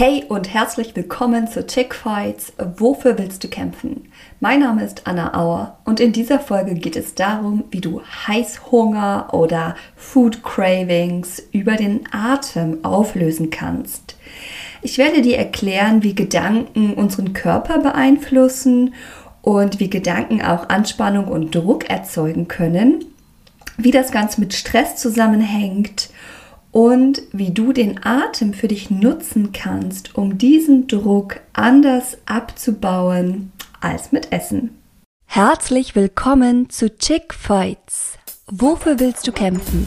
Hey und herzlich willkommen zu Chick Fights. Wofür willst du kämpfen? Mein Name ist Anna Auer und in dieser Folge geht es darum, wie du Heißhunger oder Food Cravings über den Atem auflösen kannst. Ich werde dir erklären, wie Gedanken unseren Körper beeinflussen und wie Gedanken auch Anspannung und Druck erzeugen können, wie das Ganze mit Stress zusammenhängt und wie du den Atem für dich nutzen kannst, um diesen Druck anders abzubauen als mit Essen. Herzlich willkommen zu Chick Fights. Wofür willst du kämpfen?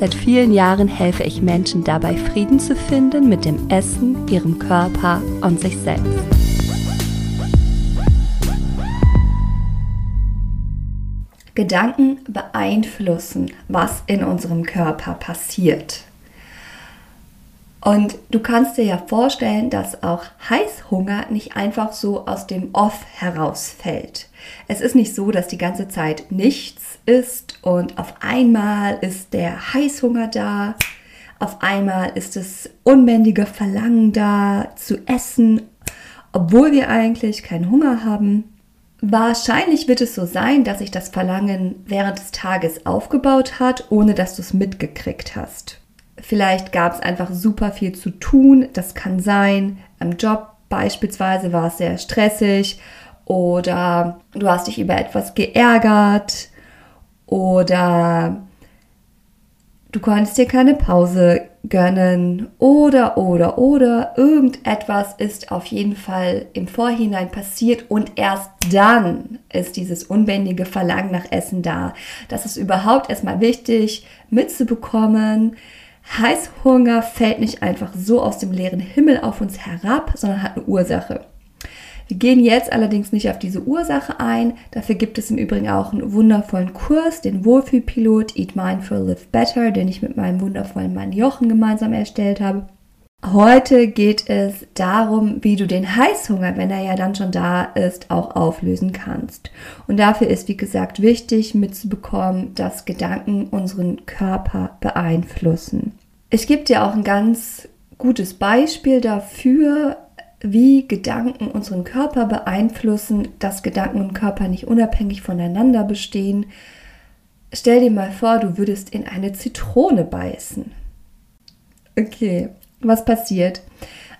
Seit vielen Jahren helfe ich Menschen dabei, Frieden zu finden mit dem Essen, ihrem Körper und sich selbst. Gedanken beeinflussen, was in unserem Körper passiert. Und du kannst dir ja vorstellen, dass auch Heißhunger nicht einfach so aus dem Off herausfällt. Es ist nicht so, dass die ganze Zeit nichts ist und auf einmal ist der Heißhunger da, auf einmal ist das unbändige Verlangen da zu essen, obwohl wir eigentlich keinen Hunger haben. Wahrscheinlich wird es so sein, dass sich das Verlangen während des Tages aufgebaut hat, ohne dass du es mitgekriegt hast. Vielleicht gab es einfach super viel zu tun. Das kann sein. Am Job beispielsweise war es sehr stressig oder du hast dich über etwas geärgert oder du konntest dir keine Pause gönnen oder oder oder irgendetwas ist auf jeden Fall im Vorhinein passiert und erst dann ist dieses unbändige Verlangen nach Essen da. Das ist überhaupt erstmal wichtig mitzubekommen, Heißhunger fällt nicht einfach so aus dem leeren Himmel auf uns herab, sondern hat eine Ursache. Wir gehen jetzt allerdings nicht auf diese Ursache ein. Dafür gibt es im Übrigen auch einen wundervollen Kurs, den Wohlfühlpilot Eat Mindful Live Better, den ich mit meinem wundervollen Mann Jochen gemeinsam erstellt habe. Heute geht es darum, wie du den Heißhunger, wenn er ja dann schon da ist, auch auflösen kannst. Und dafür ist, wie gesagt, wichtig mitzubekommen, dass Gedanken unseren Körper beeinflussen. Ich gebe dir auch ein ganz gutes Beispiel dafür, wie Gedanken unseren Körper beeinflussen, dass Gedanken und Körper nicht unabhängig voneinander bestehen. Stell dir mal vor, du würdest in eine Zitrone beißen. Okay, was passiert?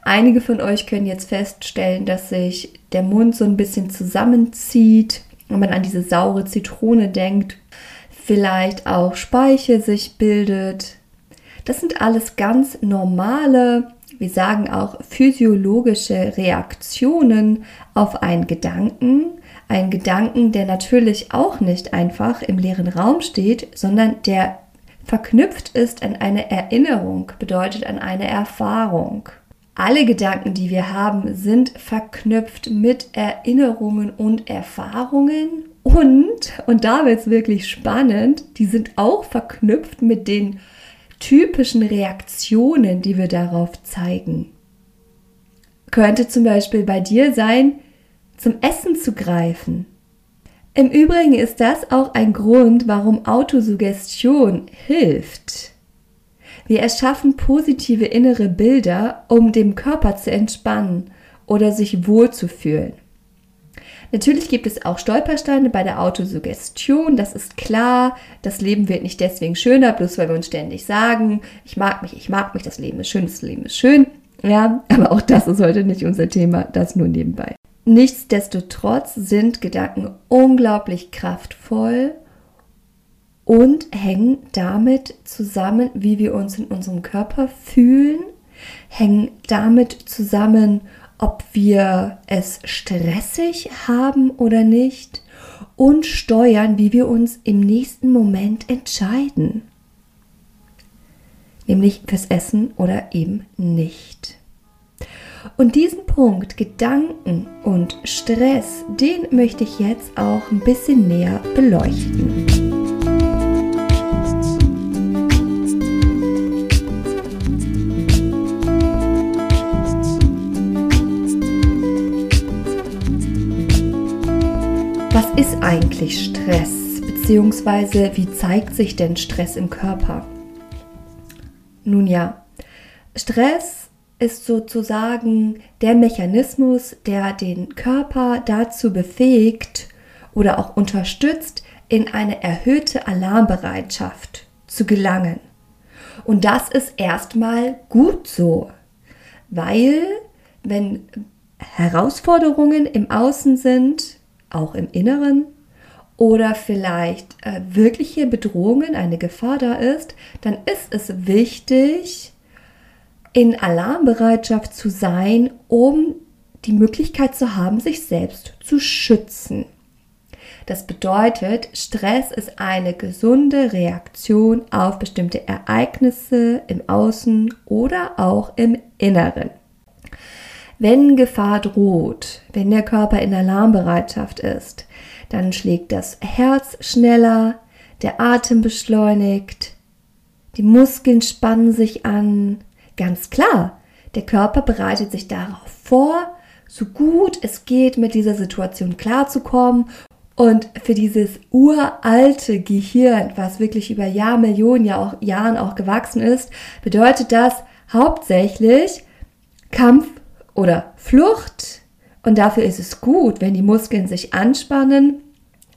Einige von euch können jetzt feststellen, dass sich der Mund so ein bisschen zusammenzieht wenn man an diese saure Zitrone denkt. Vielleicht auch Speichel sich bildet. Das sind alles ganz normale, wir sagen auch physiologische Reaktionen auf einen Gedanken. Ein Gedanken, der natürlich auch nicht einfach im leeren Raum steht, sondern der verknüpft ist an eine Erinnerung, bedeutet an eine Erfahrung. Alle Gedanken, die wir haben, sind verknüpft mit Erinnerungen und Erfahrungen und, und da wird es wirklich spannend, die sind auch verknüpft mit den typischen Reaktionen, die wir darauf zeigen. Könnte zum Beispiel bei dir sein, zum Essen zu greifen, im Übrigen ist das auch ein Grund, warum Autosuggestion hilft. Wir erschaffen positive innere Bilder, um dem Körper zu entspannen oder sich wohlzufühlen. Natürlich gibt es auch Stolpersteine bei der Autosuggestion, das ist klar. Das Leben wird nicht deswegen schöner, bloß weil wir uns ständig sagen, ich mag mich, ich mag mich, das Leben ist schön, das Leben ist schön. Ja, aber auch das ist heute nicht unser Thema, das nur nebenbei. Nichtsdestotrotz sind Gedanken unglaublich kraftvoll und hängen damit zusammen, wie wir uns in unserem Körper fühlen, hängen damit zusammen, ob wir es stressig haben oder nicht und steuern, wie wir uns im nächsten Moment entscheiden. Nämlich fürs Essen oder eben nicht. Und diesen Punkt Gedanken und Stress, den möchte ich jetzt auch ein bisschen näher beleuchten. Ist eigentlich Stress? Beziehungsweise wie zeigt sich denn Stress im Körper? Nun ja, Stress ist sozusagen der Mechanismus, der den Körper dazu befähigt oder auch unterstützt, in eine erhöhte Alarmbereitschaft zu gelangen. Und das ist erstmal gut so, weil wenn Herausforderungen im Außen sind, auch im Inneren, oder vielleicht äh, wirkliche Bedrohungen, eine Gefahr da ist, dann ist es wichtig, in Alarmbereitschaft zu sein, um die Möglichkeit zu haben, sich selbst zu schützen. Das bedeutet, Stress ist eine gesunde Reaktion auf bestimmte Ereignisse im Außen oder auch im Inneren. Wenn Gefahr droht, wenn der Körper in Alarmbereitschaft ist, dann schlägt das Herz schneller, der Atem beschleunigt, die Muskeln spannen sich an, Ganz klar, der Körper bereitet sich darauf vor, so gut es geht mit dieser Situation klarzukommen. Und für dieses uralte Gehirn, was wirklich über Jahr auch, Jahren auch gewachsen ist, bedeutet das hauptsächlich Kampf oder Flucht. Und dafür ist es gut, wenn die Muskeln sich anspannen,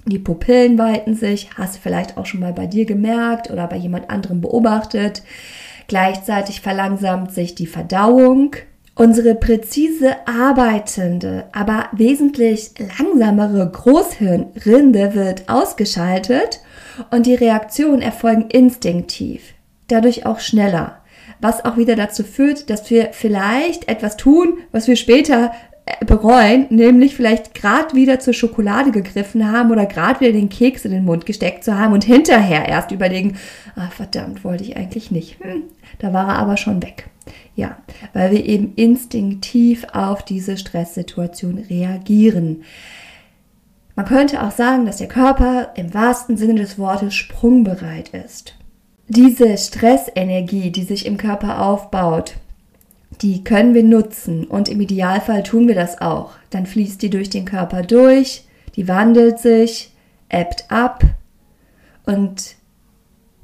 die Pupillen weiten sich, hast du vielleicht auch schon mal bei dir gemerkt oder bei jemand anderem beobachtet. Gleichzeitig verlangsamt sich die Verdauung. Unsere präzise arbeitende, aber wesentlich langsamere Großhirnrinde wird ausgeschaltet und die Reaktionen erfolgen instinktiv, dadurch auch schneller, was auch wieder dazu führt, dass wir vielleicht etwas tun, was wir später bereuen, nämlich vielleicht gerade wieder zur Schokolade gegriffen haben oder gerade wieder den Keks in den Mund gesteckt zu haben und hinterher erst überlegen, ah, verdammt, wollte ich eigentlich nicht. Hm, da war er aber schon weg. Ja, weil wir eben instinktiv auf diese Stresssituation reagieren. Man könnte auch sagen, dass der Körper im wahrsten Sinne des Wortes sprungbereit ist. Diese Stressenergie, die sich im Körper aufbaut, die können wir nutzen und im Idealfall tun wir das auch. Dann fließt die durch den Körper durch, die wandelt sich, ebbt ab und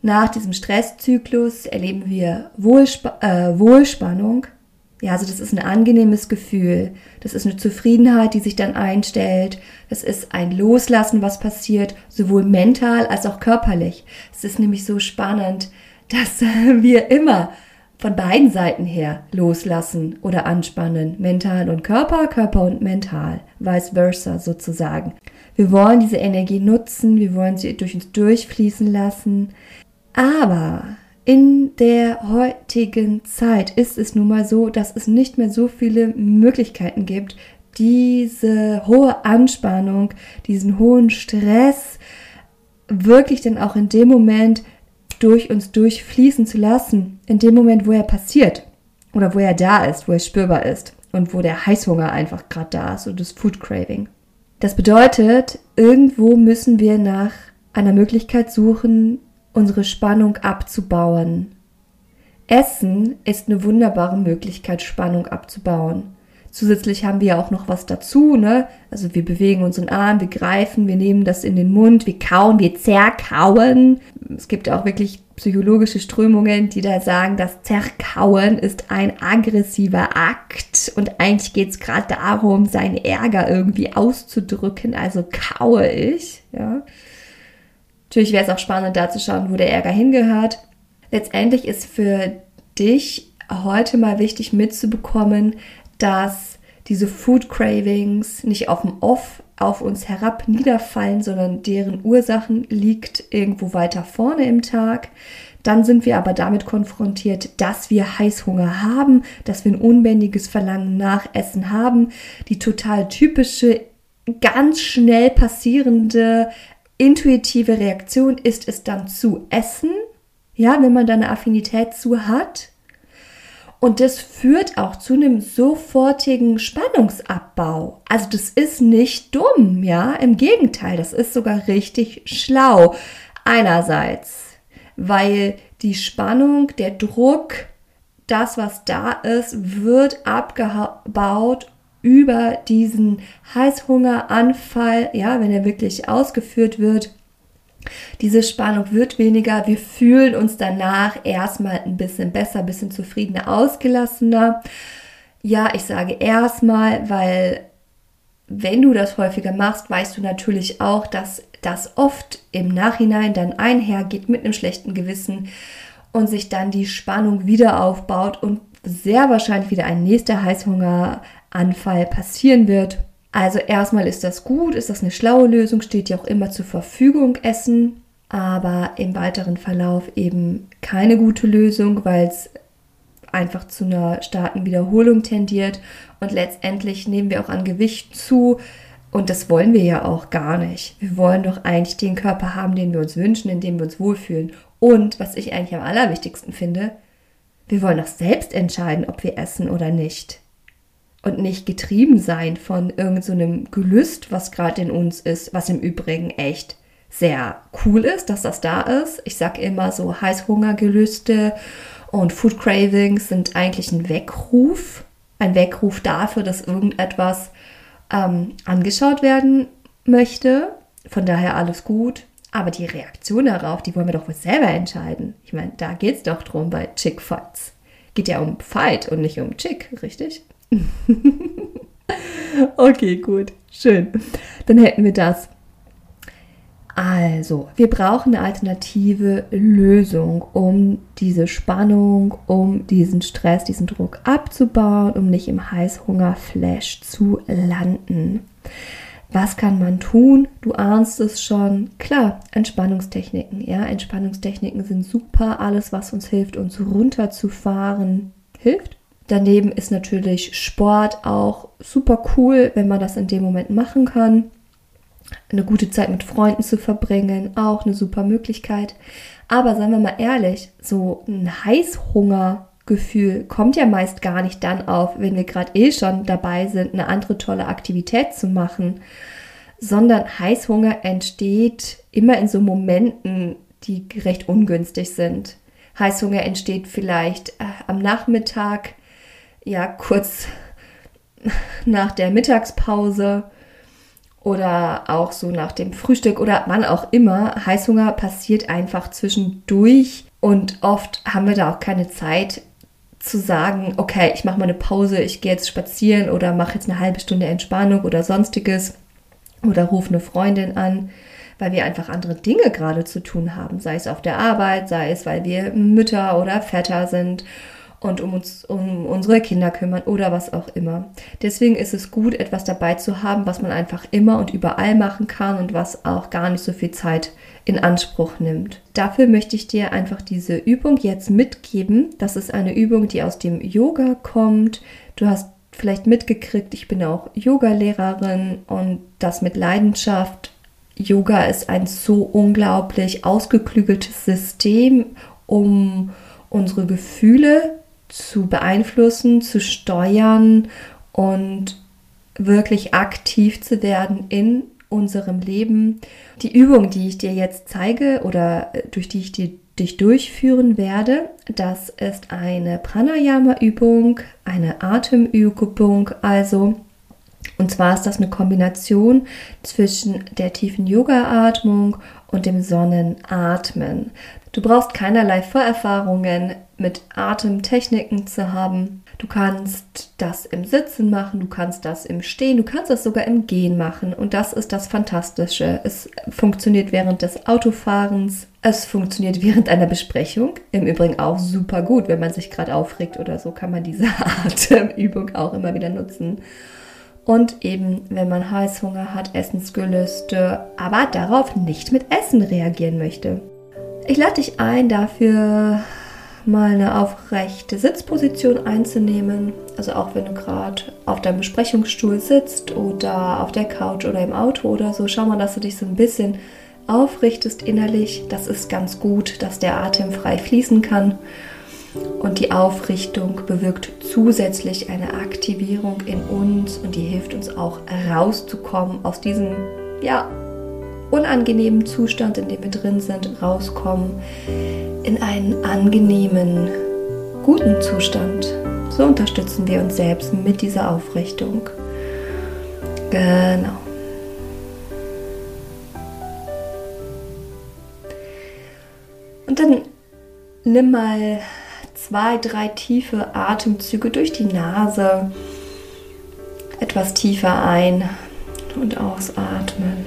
nach diesem Stresszyklus erleben wir Wohlsp äh, Wohlspannung. Ja, also das ist ein angenehmes Gefühl. Das ist eine Zufriedenheit, die sich dann einstellt. Das ist ein Loslassen, was passiert, sowohl mental als auch körperlich. Es ist nämlich so spannend, dass wir immer von beiden Seiten her loslassen oder anspannen. Mental und Körper, Körper und mental. Vice versa sozusagen. Wir wollen diese Energie nutzen, wir wollen sie durch uns durchfließen lassen. Aber in der heutigen Zeit ist es nun mal so, dass es nicht mehr so viele Möglichkeiten gibt, diese hohe Anspannung, diesen hohen Stress wirklich dann auch in dem Moment durch uns durchfließen zu lassen, in dem Moment, wo er passiert oder wo er da ist, wo er spürbar ist und wo der Heißhunger einfach gerade da ist und das Food Craving. Das bedeutet, irgendwo müssen wir nach einer Möglichkeit suchen, unsere Spannung abzubauen. Essen ist eine wunderbare Möglichkeit, Spannung abzubauen. Zusätzlich haben wir ja auch noch was dazu, ne? Also wir bewegen unseren Arm, wir greifen, wir nehmen das in den Mund, wir kauen, wir zerkauen. Es gibt auch wirklich psychologische Strömungen, die da sagen, das Zerkauen ist ein aggressiver Akt und eigentlich geht es gerade darum, seinen Ärger irgendwie auszudrücken, also kaue ich, ja. Natürlich wäre es auch spannend, da zu schauen, wo der Ärger hingehört. Letztendlich ist für dich heute mal wichtig mitzubekommen, dass diese Food Cravings nicht auf dem Off auf uns herab niederfallen, sondern deren Ursachen liegt irgendwo weiter vorne im Tag. Dann sind wir aber damit konfrontiert, dass wir Heißhunger haben, dass wir ein unbändiges Verlangen nach Essen haben. Die total typische, ganz schnell passierende, intuitive Reaktion ist es dann zu essen. Ja, wenn man da eine Affinität zu hat. Und das führt auch zu einem sofortigen Spannungsabbau. Also das ist nicht dumm, ja, im Gegenteil, das ist sogar richtig schlau. Einerseits, weil die Spannung, der Druck, das, was da ist, wird abgebaut über diesen Heißhungeranfall, ja, wenn er wirklich ausgeführt wird diese Spannung wird weniger. Wir fühlen uns danach erstmal ein bisschen besser, ein bisschen zufriedener, ausgelassener. Ja, ich sage erstmal, weil wenn du das häufiger machst, weißt du natürlich auch, dass das oft im Nachhinein dann einhergeht mit einem schlechten Gewissen und sich dann die Spannung wieder aufbaut und sehr wahrscheinlich wieder ein nächster Heißhungeranfall passieren wird. Also erstmal ist das gut, ist das eine schlaue Lösung, steht ja auch immer zur Verfügung Essen, aber im weiteren Verlauf eben keine gute Lösung, weil es einfach zu einer starken Wiederholung tendiert und letztendlich nehmen wir auch an Gewicht zu und das wollen wir ja auch gar nicht. Wir wollen doch eigentlich den Körper haben, den wir uns wünschen, in dem wir uns wohlfühlen. Und was ich eigentlich am allerwichtigsten finde, wir wollen doch selbst entscheiden, ob wir essen oder nicht und nicht getrieben sein von irgendeinem so Gelüst, was gerade in uns ist, was im Übrigen echt sehr cool ist, dass das da ist. Ich sage immer so Heißhungergelüste und Food Cravings sind eigentlich ein Weckruf, ein Weckruf dafür, dass irgendetwas ähm, angeschaut werden möchte. Von daher alles gut. Aber die Reaktion darauf, die wollen wir doch wohl selber entscheiden. Ich meine, da geht es doch drum bei Chick Fights. Geht ja um Fight und nicht um Chick, richtig? okay, gut. Schön. Dann hätten wir das. Also, wir brauchen eine alternative Lösung, um diese Spannung, um diesen Stress, diesen Druck abzubauen, um nicht im Heißhungerflash zu landen. Was kann man tun? Du ahnst es schon. Klar, Entspannungstechniken. Ja, Entspannungstechniken sind super. Alles, was uns hilft, uns runterzufahren, hilft. Daneben ist natürlich Sport auch super cool, wenn man das in dem Moment machen kann. Eine gute Zeit mit Freunden zu verbringen, auch eine super Möglichkeit. Aber seien wir mal ehrlich, so ein Heißhungergefühl kommt ja meist gar nicht dann auf, wenn wir gerade eh schon dabei sind, eine andere tolle Aktivität zu machen, sondern Heißhunger entsteht immer in so Momenten, die recht ungünstig sind. Heißhunger entsteht vielleicht äh, am Nachmittag, ja kurz nach der Mittagspause oder auch so nach dem Frühstück oder wann auch immer. Heißhunger passiert einfach zwischendurch und oft haben wir da auch keine Zeit zu sagen, okay, ich mache mal eine Pause, ich gehe jetzt spazieren oder mache jetzt eine halbe Stunde Entspannung oder sonstiges oder rufe eine Freundin an, weil wir einfach andere Dinge gerade zu tun haben, sei es auf der Arbeit, sei es, weil wir Mütter oder Väter sind und um uns um unsere Kinder kümmern oder was auch immer. Deswegen ist es gut, etwas dabei zu haben, was man einfach immer und überall machen kann und was auch gar nicht so viel Zeit in Anspruch nimmt. Dafür möchte ich dir einfach diese Übung jetzt mitgeben. Das ist eine Übung, die aus dem Yoga kommt. Du hast vielleicht mitgekriegt, ich bin auch Yoga-Lehrerin und das mit Leidenschaft. Yoga ist ein so unglaublich ausgeklügeltes System, um unsere Gefühle zu beeinflussen, zu steuern und wirklich aktiv zu werden in unserem Leben. Die Übung, die ich dir jetzt zeige oder äh, durch die ich dir, dich durchführen werde, das ist eine Pranayama-Übung, eine Atemübung, also und zwar ist das eine Kombination zwischen der tiefen Yoga-Atmung und dem Sonnenatmen. Du brauchst keinerlei Vorerfahrungen mit Atemtechniken zu haben. Du kannst das im Sitzen machen, du kannst das im Stehen, du kannst das sogar im Gehen machen. Und das ist das Fantastische. Es funktioniert während des Autofahrens, es funktioniert während einer Besprechung. Im Übrigen auch super gut, wenn man sich gerade aufregt oder so, kann man diese Atemübung auch immer wieder nutzen. Und eben, wenn man Heißhunger hat, Essensgelüste, aber darauf nicht mit Essen reagieren möchte. Ich lade dich ein, dafür mal eine aufrechte Sitzposition einzunehmen. Also auch wenn du gerade auf deinem Besprechungsstuhl sitzt oder auf der Couch oder im Auto oder so, schau mal, dass du dich so ein bisschen aufrichtest innerlich. Das ist ganz gut, dass der Atem frei fließen kann. Und die Aufrichtung bewirkt zusätzlich eine Aktivierung in uns und die hilft uns auch rauszukommen aus diesem ja, unangenehmen Zustand, in dem wir drin sind, rauskommen in einen angenehmen, guten Zustand. So unterstützen wir uns selbst mit dieser Aufrichtung. Genau. Und dann nimm mal zwei, drei tiefe Atemzüge durch die Nase. Etwas tiefer ein und ausatmen.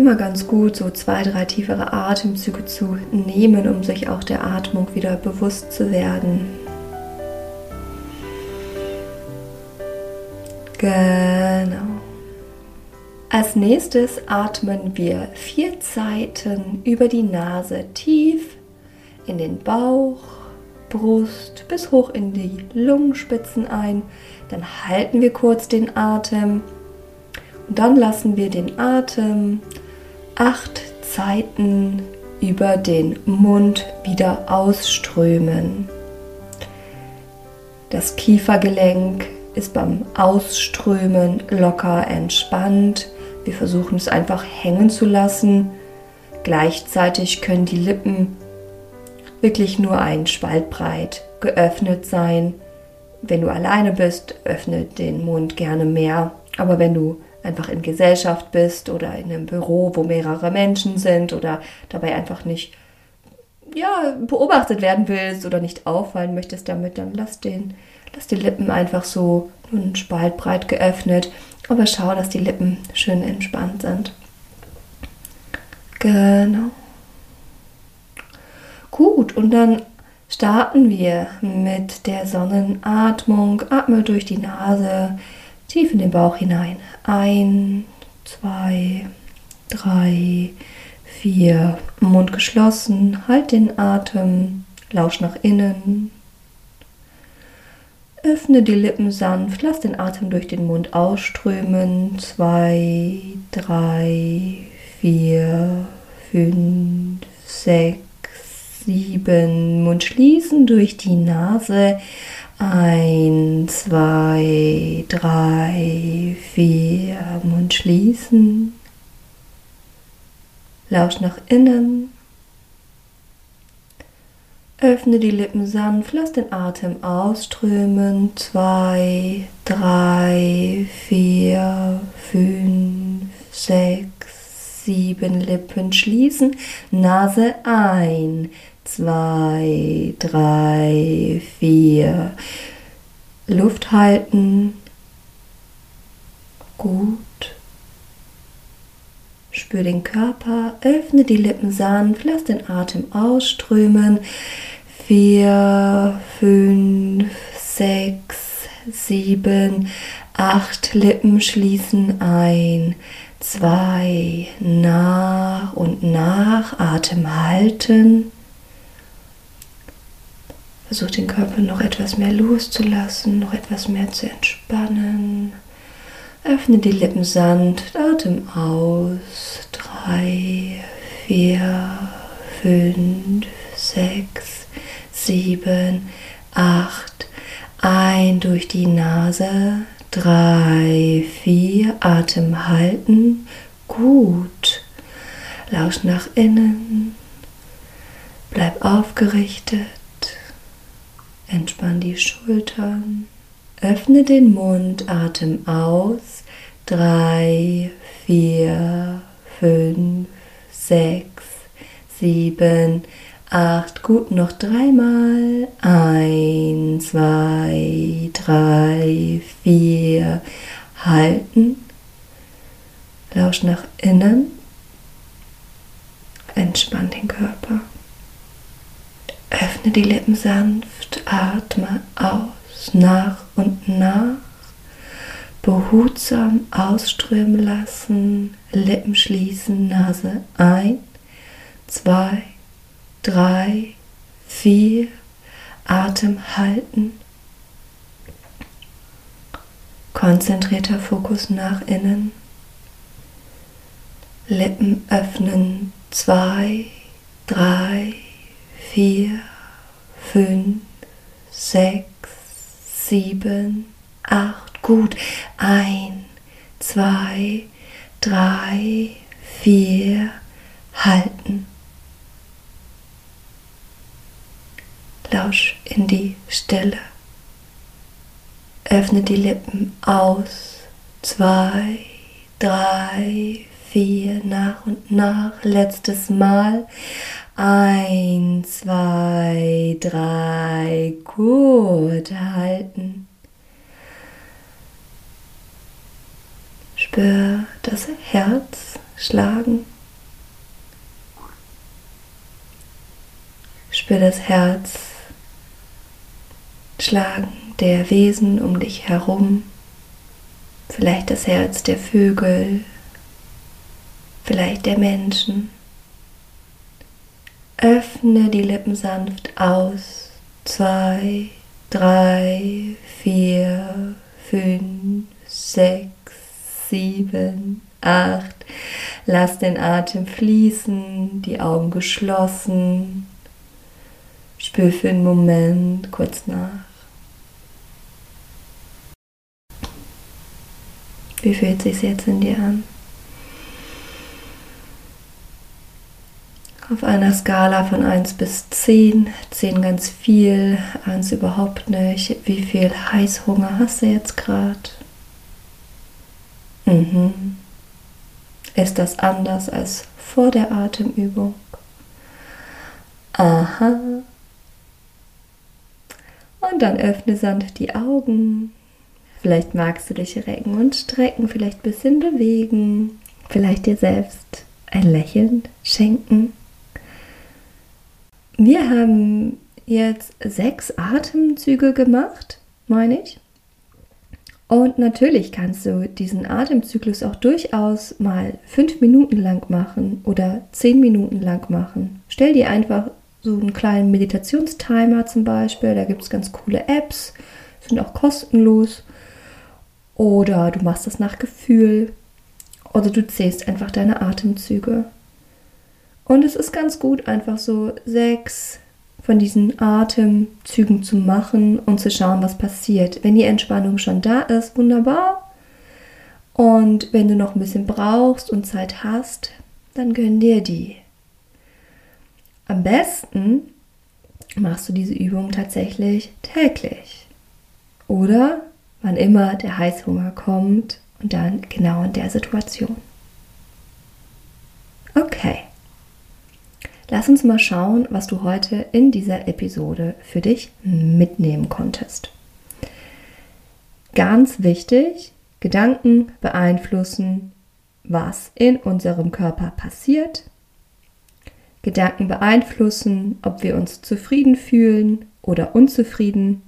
Immer ganz gut, so zwei, drei tiefere Atemzüge zu nehmen, um sich auch der Atmung wieder bewusst zu werden. Genau. Als nächstes atmen wir vier Zeiten über die Nase tief in den Bauch, Brust bis hoch in die Lungenspitzen ein. Dann halten wir kurz den Atem und dann lassen wir den Atem acht Zeiten über den Mund wieder ausströmen. Das Kiefergelenk ist beim Ausströmen locker entspannt. Wir versuchen es einfach hängen zu lassen. Gleichzeitig können die Lippen wirklich nur ein Spaltbreit geöffnet sein. Wenn du alleine bist, öffne den Mund gerne mehr. Aber wenn du einfach in Gesellschaft bist oder in einem Büro, wo mehrere Menschen sind oder dabei einfach nicht ja, beobachtet werden willst oder nicht auffallen möchtest damit, dann lass den, lass die Lippen einfach so einen Spalt breit geöffnet. Aber schau, dass die Lippen schön entspannt sind. Genau. Gut, und dann starten wir mit der Sonnenatmung. Atme durch die Nase tief in den Bauch hinein. Ein, zwei, drei, vier. Mund geschlossen. Halt den Atem. Lausch nach innen. Öffne die Lippen sanft. Lass den Atem durch den Mund ausströmen. Zwei, drei, vier, fünf, sechs, sieben. Mund schließen durch die Nase. Ein, zwei, drei, vier. Mund schließen. Lausch nach innen. Öffne die Lippen sanft, lass den Atem ausströmen. Zwei, drei, vier, fünf, sechs, sieben Lippen schließen. Nase ein zwei, drei, vier. Luft halten. Gut. Spür den Körper, öffne die Lippen sanft, lass den Atem ausströmen. Vier, fünf, sechs, sieben, acht Lippen schließen ein. Zwei, nach und nach, Atem halten. Versuch den Körper noch etwas mehr loszulassen, noch etwas mehr zu entspannen. Öffne die Lippen sanft, Atem aus. Drei, vier, fünf, sechs, sieben, acht. Ein durch die Nase. Drei, vier. Atem halten. Gut. Lausch nach innen. Bleib aufgerichtet. Entspann die Schultern. Öffne den Mund, Atem aus. Drei, vier, fünf, sechs, sieben, acht. Gut, noch dreimal. Ein, zwei, drei, vier. Halten. Lausch nach innen. Entspann den Körper. Öffne die Lippen sanft, atme aus, nach und nach. behutsam ausströmen lassen, Lippen schließen, Nase ein, zwei, drei, vier, Atem halten. Konzentrierter Fokus nach innen. Lippen öffnen. Zwei, drei, vier, fünf, sechs, sieben, acht. Gut. Ein, zwei, drei, vier. Halten. Lausch in die Stille. Öffne die Lippen aus. Zwei, drei, vier, nach und nach. Letztes Mal. Ein, zwei, drei. Gut halten. Spür das Herz schlagen. Spür das Herz Schlagen der Wesen um dich herum, vielleicht das Herz der Vögel, vielleicht der Menschen. Öffne die Lippen sanft aus. Zwei, drei, vier, fünf, sechs, sieben, acht. Lass den Atem fließen, die Augen geschlossen. Spür für einen Moment kurz nach. Wie fühlt sich jetzt in dir an? Auf einer Skala von 1 bis 10, 10 ganz viel, 1 überhaupt nicht. Wie viel Heißhunger hast du jetzt gerade? Mhm. Ist das anders als vor der Atemübung? Aha. Und dann öffne sanft die Augen. Vielleicht magst du dich recken und strecken, vielleicht ein bisschen bewegen, vielleicht dir selbst ein Lächeln schenken. Wir haben jetzt sechs Atemzüge gemacht, meine ich. Und natürlich kannst du diesen Atemzyklus auch durchaus mal fünf Minuten lang machen oder zehn Minuten lang machen. Stell dir einfach so einen kleinen Meditationstimer zum Beispiel. Da gibt es ganz coole Apps, sind auch kostenlos. Oder du machst das nach Gefühl. Oder du zählst einfach deine Atemzüge. Und es ist ganz gut, einfach so sechs von diesen Atemzügen zu machen und zu schauen, was passiert. Wenn die Entspannung schon da ist, wunderbar. Und wenn du noch ein bisschen brauchst und Zeit hast, dann gönn dir die. Am besten machst du diese Übung tatsächlich täglich. Oder wann immer der Heißhunger kommt und dann genau in der Situation. Okay. Lass uns mal schauen, was du heute in dieser Episode für dich mitnehmen konntest. Ganz wichtig, Gedanken beeinflussen, was in unserem Körper passiert. Gedanken beeinflussen, ob wir uns zufrieden fühlen oder unzufrieden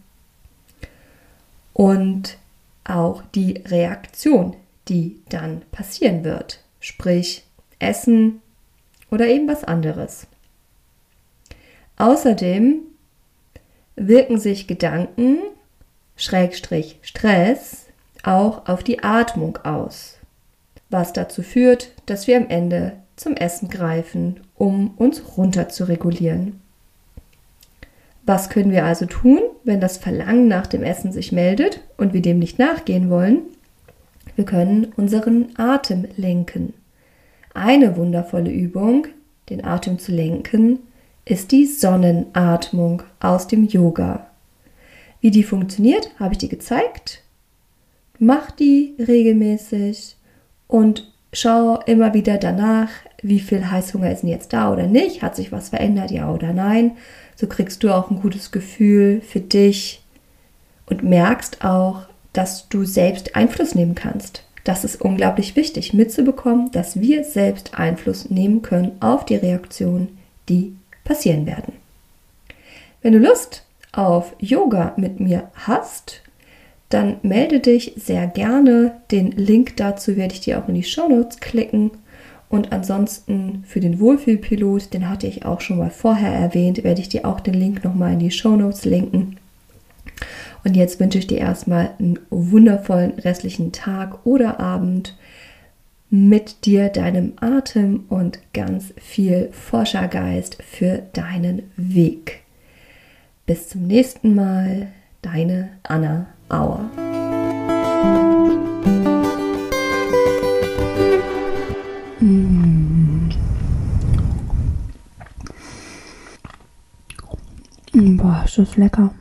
und auch die Reaktion, die dann passieren wird, sprich Essen oder eben was anderes. Außerdem wirken sich Gedanken, Schrägstrich Stress, auch auf die Atmung aus, was dazu führt, dass wir am Ende zum Essen greifen, um uns runter zu regulieren. Was können wir also tun, wenn das Verlangen nach dem Essen sich meldet und wir dem nicht nachgehen wollen? Wir können unseren Atem lenken. Eine wundervolle Übung, den Atem zu lenken, ist die Sonnenatmung aus dem Yoga. Wie die funktioniert, habe ich dir gezeigt. Mach die regelmäßig und schau immer wieder danach, wie viel Heißhunger ist denn jetzt da oder nicht, hat sich was verändert, ja oder nein. So kriegst du auch ein gutes Gefühl für dich und merkst auch, dass du selbst Einfluss nehmen kannst. Das ist unglaublich wichtig mitzubekommen, dass wir selbst Einfluss nehmen können auf die Reaktionen, die passieren werden. Wenn du Lust auf Yoga mit mir hast, dann melde dich sehr gerne. Den Link dazu werde ich dir auch in die Show Notes klicken. Und ansonsten für den Wohlfühlpilot, den hatte ich auch schon mal vorher erwähnt, werde ich dir auch den Link nochmal in die Show Notes linken. Und jetzt wünsche ich dir erstmal einen wundervollen restlichen Tag oder Abend mit dir, deinem Atem und ganz viel Forschergeist für deinen Weg. Bis zum nächsten Mal, deine Anna Auer. Mm. Boah, ist das lecker.